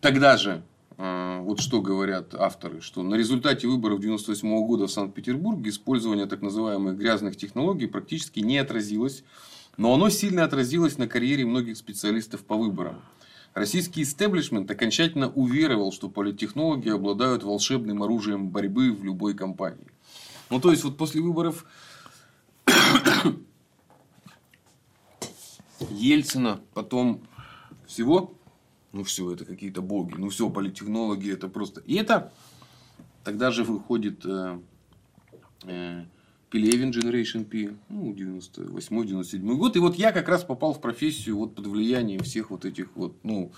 тогда же вот что говорят авторы, что на результате выборов 1998 года в Санкт-Петербурге использование так называемых грязных технологий практически не отразилось но оно сильно отразилось на карьере многих специалистов по выборам. Российский истеблишмент окончательно уверовал, что политтехнологи обладают волшебным оружием борьбы в любой компании. Ну, то есть, вот после выборов [coughs] Ельцина, потом всего, ну, все, это какие-то боги, ну, все, политтехнологи, это просто... И это тогда же выходит э, э, Пелевин Generation P, ну, 98-97 год. И вот я как раз попал в профессию вот под влиянием всех вот этих вот, ну,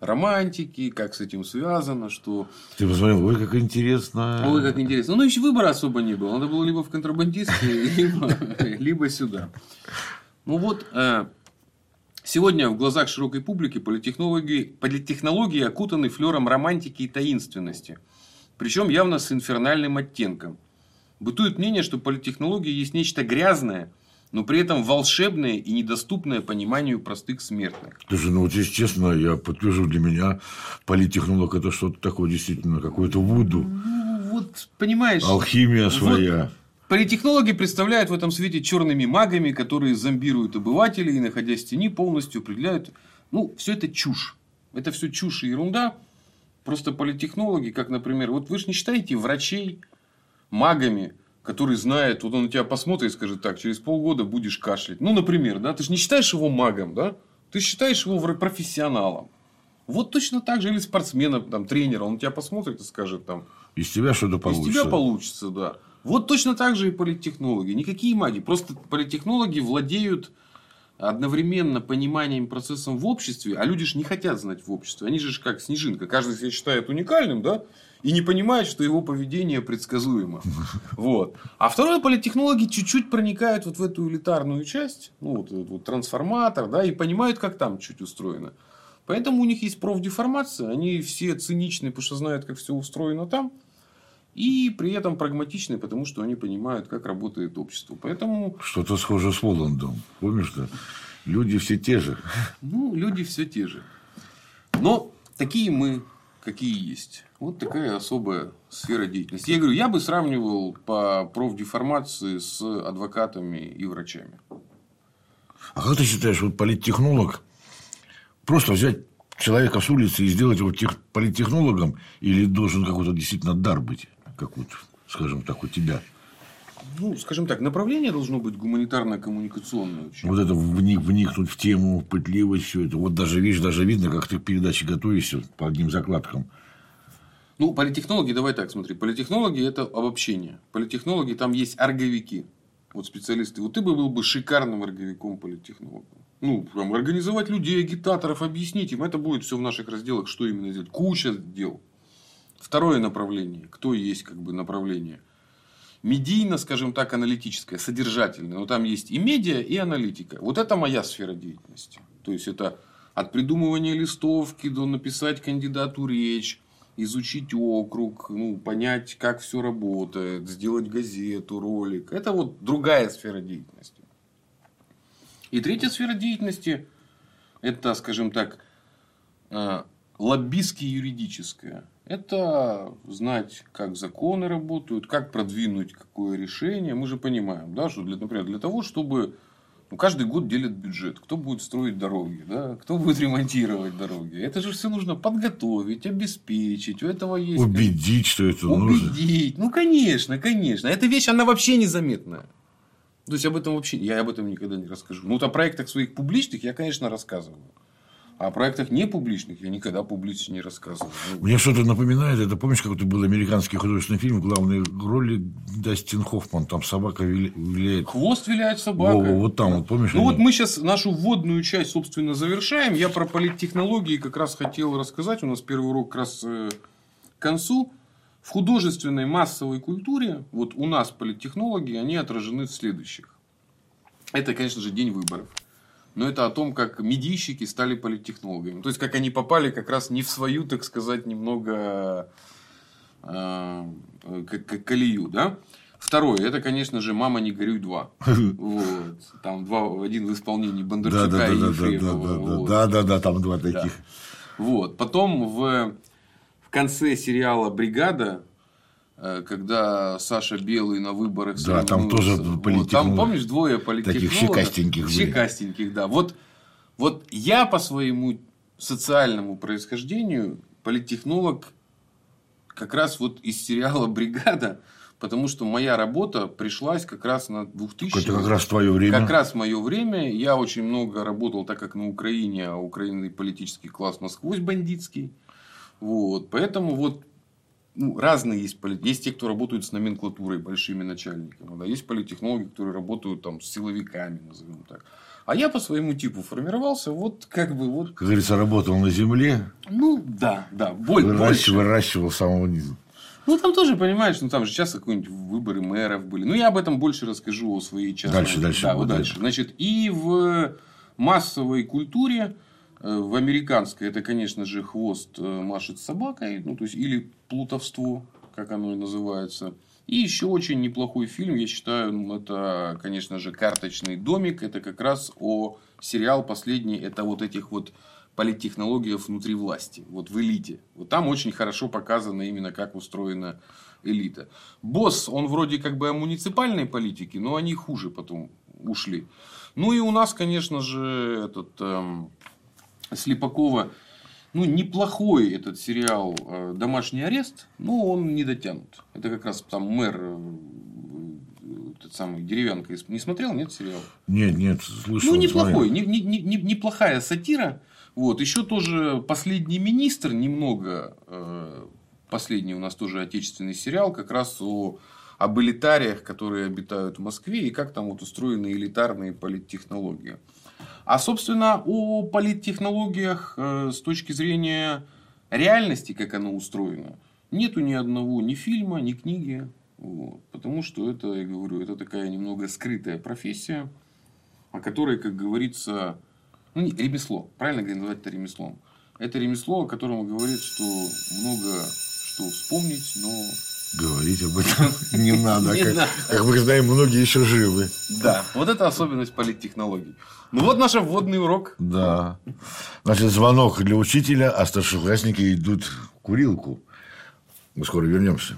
романтики, как с этим связано, что... Ты посмотрел, ой, как интересно. Ой, как интересно. Ну, еще выбора особо не было. Надо было либо в контрабандисты, [laughs] либо сюда. Ну, вот, э, Сегодня в глазах широкой публики политтехнологии, политтехнологии окутаны флером романтики и таинственности. Причем явно с инфернальным оттенком. Бытует мнение, что политтехнология есть нечто грязное, но при этом волшебное и недоступное пониманию простых смертных. Слушай, ну вот если честно, я подтвержу для меня, политтехнолог это что-то такое действительно, какое-то вуду. Ну, вот, понимаешь. Алхимия своя. Вот, Политтехнологи представляют в этом свете черными магами, которые зомбируют обывателей и, находясь в тени, полностью определяют. Ну, все это чушь. Это все чушь и ерунда. Просто политтехнологи, как, например, вот вы же не считаете врачей, магами, который знает, вот он на тебя посмотрит и скажет, так, через полгода будешь кашлять. Ну, например, да, ты же не считаешь его магом, да? Ты считаешь его профессионалом. Вот точно так же или спортсмена, там, тренера, он тебя посмотрит и скажет там. Из тебя что-то получится. Из тебя получится, да. Вот точно так же и политтехнологи. Никакие маги. Просто политтехнологи владеют одновременно пониманием процессом в обществе, а люди же не хотят знать в обществе. Они же как снежинка. Каждый себя считает уникальным, да? и не понимает, что его поведение предсказуемо. [laughs] Вот. А второе, политтехнологи чуть-чуть проникают вот в эту элитарную часть, ну, вот этот вот трансформатор, да, и понимают, как там чуть устроено. Поэтому у них есть профдеформация, они все циничны, потому что знают, как все устроено там. И при этом прагматичны, потому что они понимают, как работает общество. Поэтому... Что-то схоже с Воландом. Помнишь, да? Люди все те же. Ну, люди все те же. Но такие мы, какие есть. Вот такая особая сфера деятельности. Я говорю, я бы сравнивал по профдеформации с адвокатами и врачами. А как ты считаешь, вот политтехнолог просто взять человека с улицы и сделать его тех, политтехнологом или должен какой-то действительно дар быть, как вот, скажем так, у тебя? Ну, скажем так, направление должно быть гуманитарно-коммуникационное. Вот это вник, вникнуть в тему, пытливость, все это. Вот даже, видишь, даже видно, как ты к передаче готовишься по одним закладкам. Ну, политтехнологи, давай так, смотри. Политтехнологи – это обобщение. Политтехнологи, там есть орговики. Вот специалисты. Вот ты бы был бы шикарным орговиком политтехнологом. Ну, прям организовать людей, агитаторов, объяснить им. Это будет все в наших разделах, что именно сделать. Куча дел. Второе направление. Кто есть как бы направление? Медийно, скажем так, аналитическое, содержательное. Но там есть и медиа, и аналитика. Вот это моя сфера деятельности. То есть, это От придумывания листовки до написать кандидату речь, изучить округ, ну, понять, как все работает, сделать газету, ролик. Это вот другая сфера деятельности. И третья сфера деятельности – это, скажем так, э, лоббистски-юридическая. Это знать, как законы работают, как продвинуть какое решение. Мы же понимаем, да, что, для, например, для того, чтобы ну, каждый год делят бюджет. Кто будет строить дороги, да? кто будет ремонтировать дороги. Это же все нужно подготовить, обеспечить. У этого есть... Убедить, что это Убедить. нужно. Убедить. Ну, конечно, конечно. Эта вещь, она вообще незаметная. То есть, об этом вообще... Я об этом никогда не расскажу. Ну, вот о проектах своих публичных я, конечно, рассказываю. А о проектах не публичных я никогда публично не рассказывал. Ну, Мне что-то напоминает, это помнишь, какой-то был американский художественный фильм, главной роли Дастин Хоффман, там собака виляет. Хвост виляет собака. Во, вот там, вот помнишь? Ну они? вот мы сейчас нашу вводную часть, собственно, завершаем. Я про политтехнологии как раз хотел рассказать. У нас первый урок как раз э, к концу. В художественной массовой культуре, вот у нас политтехнологи, они отражены в следующих. Это, конечно же, день выборов но это о том, как медийщики стали политтехнологами. То есть, как они попали как раз не в свою, так сказать, немного э, колею. Да? Второе, это, конечно же, «Мама, не горюй 2». [laughs] Вот. Там два, один в исполнении Бондарчука да, да, и Ефремова. Да, да, вот. да, да, да, там два таких. Да. Вот. Потом в, в конце сериала «Бригада» когда Саша Белый на выборах Да, там тоже вот, Там, помнишь, двое политтехнологов. Таких щекастеньких. Щекастеньких, да. Вот, вот я по своему социальному происхождению политтехнолог как раз вот из сериала «Бригада», потому что моя работа пришлась как раз на 2000 Это как раз твое время. Как раз мое время. Я очень много работал, так как на Украине, а Украина политический класс насквозь бандитский. Вот. Поэтому вот ну, разные есть политики. Есть те, кто работают с номенклатурой, большими начальниками. Да? Есть политтехнологи, которые работают там, с силовиками, назовем так. А я по своему типу формировался, вот как бы вот. Как говорится, работал на земле. Ну да, да, боль, выращивал, больше. Выращивал самого низа. Ну, там тоже, понимаешь, ну, там же сейчас какие-нибудь выборы мэров были. Ну, я об этом больше расскажу о своей части. Дальше, дальше. Да, вот дальше. Значит, и в массовой культуре в американской это, конечно же, хвост э, машет собакой, ну, то есть, или плутовство, как оно и называется. И еще очень неплохой фильм, я считаю, ну, это, конечно же, «Карточный домик». Это как раз о сериал последний, это вот этих вот политтехнологиях внутри власти, вот в элите. Вот там очень хорошо показано именно, как устроена элита. Босс, он вроде как бы о муниципальной политике, но они хуже потом ушли. Ну и у нас, конечно же, этот эм, Слепакова, ну, неплохой этот сериал э, «Домашний арест», но он не дотянут. Это как раз там мэр э, этот самый Деревянка не смотрел, нет, сериал? Нет, нет, слышал. Ну, неплохой, не, не, не, неплохая сатира. Вот, еще тоже «Последний министр» немного, э, последний у нас тоже отечественный сериал, как раз о об элитариях, которые обитают в Москве, и как там вот устроены элитарные политтехнологии. А, собственно, о политтехнологиях э, с точки зрения реальности, как оно устроено, нету ни одного ни фильма, ни книги. Вот. Потому что это, я говорю, это такая немного скрытая профессия, о которой, как говорится, ну, не, ремесло. Правильно назвать это ремеслом. Это ремесло, о котором говорит, что много что вспомнить, но Говорить об этом [laughs] не надо. Как мы знаем, многие еще живы. Да, вот это особенность политтехнологий. Ну вот наш вводный урок. Да. Значит, звонок для учителя, а старшеклассники идут в курилку. Мы скоро вернемся.